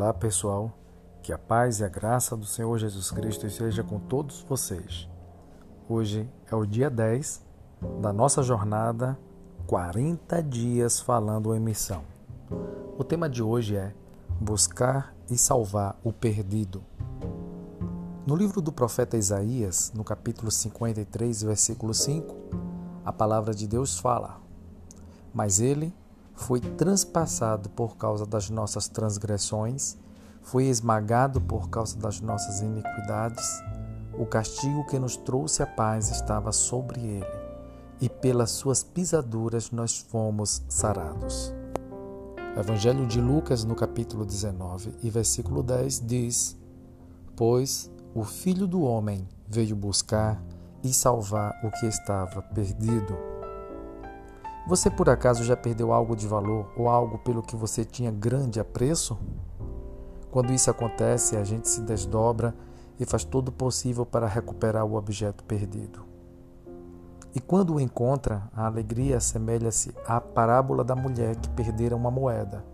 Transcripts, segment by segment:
Olá pessoal, que a paz e a graça do Senhor Jesus Cristo esteja com todos vocês. Hoje é o dia 10 da nossa jornada 40 dias falando em missão. O tema de hoje é Buscar e salvar o perdido. No livro do profeta Isaías, no capítulo 53, versículo 5, a palavra de Deus fala: Mas ele foi transpassado por causa das nossas transgressões, foi esmagado por causa das nossas iniquidades. O castigo que nos trouxe a paz estava sobre ele, e pelas suas pisaduras nós fomos sarados. Evangelho de Lucas, no capítulo 19 e versículo 10, diz: Pois o Filho do Homem veio buscar e salvar o que estava perdido. Você por acaso já perdeu algo de valor ou algo pelo que você tinha grande apreço? Quando isso acontece, a gente se desdobra e faz todo o possível para recuperar o objeto perdido. E quando o encontra, a alegria assemelha-se à parábola da mulher que perdera uma moeda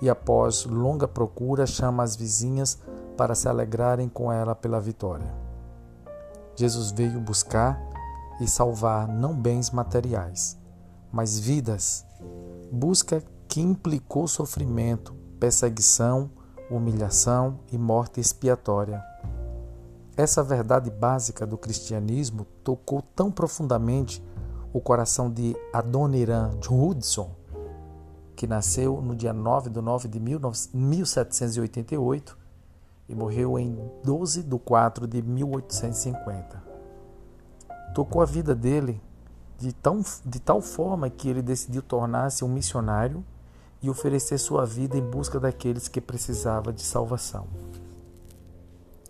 e, após longa procura, chama as vizinhas para se alegrarem com ela pela vitória. Jesus veio buscar e salvar não bens materiais, mas vidas. Busca que implicou sofrimento, perseguição, humilhação e morte expiatória. Essa verdade básica do cristianismo tocou tão profundamente o coração de Adoniran Judson, que nasceu no dia 9 de 9 de 1788 e morreu em 12 de 4 de 1850. Tocou a vida dele de, tão, de tal forma que ele decidiu tornar-se um missionário e oferecer sua vida em busca daqueles que precisavam de salvação.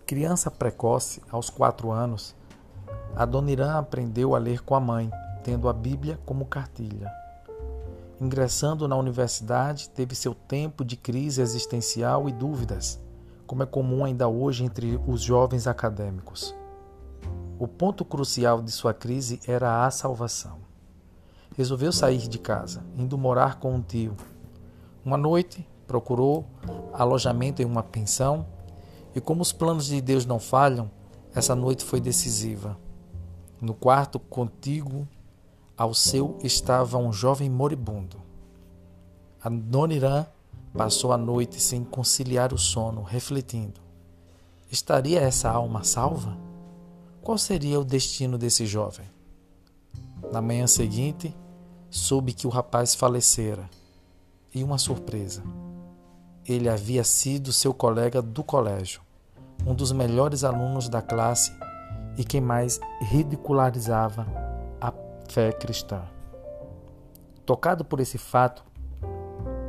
Criança precoce, aos quatro anos, Adoniran aprendeu a ler com a mãe, tendo a Bíblia como cartilha. Ingressando na universidade, teve seu tempo de crise existencial e dúvidas, como é comum ainda hoje entre os jovens acadêmicos. O ponto crucial de sua crise era a salvação. Resolveu sair de casa, indo morar com um tio. Uma noite, procurou alojamento em uma pensão e, como os planos de Deus não falham, essa noite foi decisiva. No quarto contíguo ao seu estava um jovem moribundo. A Dona passou a noite sem conciliar o sono, refletindo: estaria essa alma salva? Qual seria o destino desse jovem? Na manhã seguinte, soube que o rapaz falecera. E uma surpresa. Ele havia sido seu colega do colégio, um dos melhores alunos da classe e quem mais ridicularizava a fé cristã. Tocado por esse fato,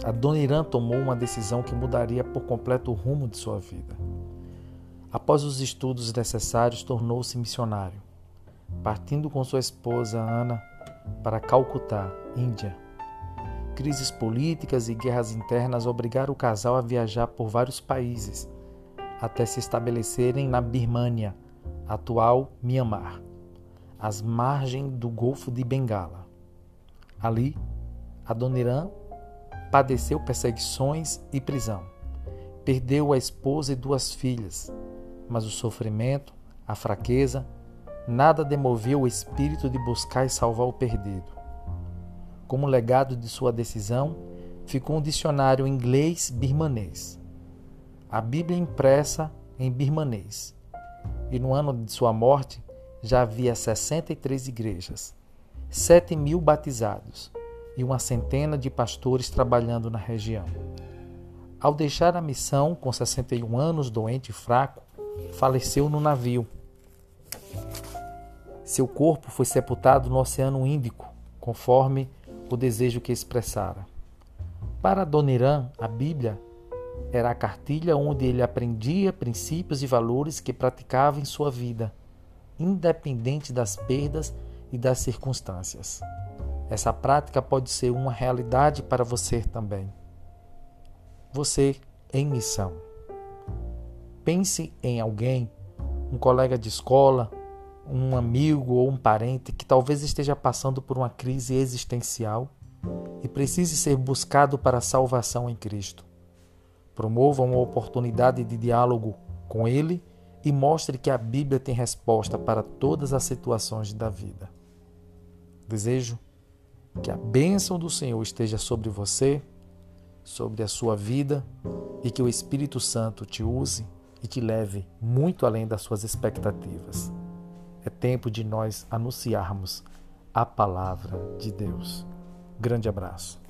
Adoniran tomou uma decisão que mudaria por completo o rumo de sua vida. Após os estudos necessários, tornou-se missionário, partindo com sua esposa Ana para Calcutá, Índia. Crises políticas e guerras internas obrigaram o casal a viajar por vários países até se estabelecerem na Birmânia, atual Myanmar, às margens do Golfo de Bengala. Ali, Adoniran padeceu perseguições e prisão. Perdeu a esposa e duas filhas mas o sofrimento, a fraqueza, nada demoveu o espírito de buscar e salvar o perdido. Como legado de sua decisão, ficou um dicionário inglês-birmanês. A Bíblia impressa em birmanês. E no ano de sua morte já havia 63 igrejas, 7 mil batizados e uma centena de pastores trabalhando na região. Ao deixar a missão com 61 anos, doente e fraco, faleceu no navio. Seu corpo foi sepultado no Oceano Índico, conforme o desejo que expressara. Para Doniran, a Bíblia era a cartilha onde ele aprendia princípios e valores que praticava em sua vida, independente das perdas e das circunstâncias. Essa prática pode ser uma realidade para você também. Você em missão. Pense em alguém, um colega de escola, um amigo ou um parente que talvez esteja passando por uma crise existencial e precise ser buscado para a salvação em Cristo. Promova uma oportunidade de diálogo com Ele e mostre que a Bíblia tem resposta para todas as situações da vida. Desejo que a bênção do Senhor esteja sobre você, sobre a sua vida e que o Espírito Santo te use e te leve muito além das suas expectativas. É tempo de nós anunciarmos a palavra de Deus. Grande abraço.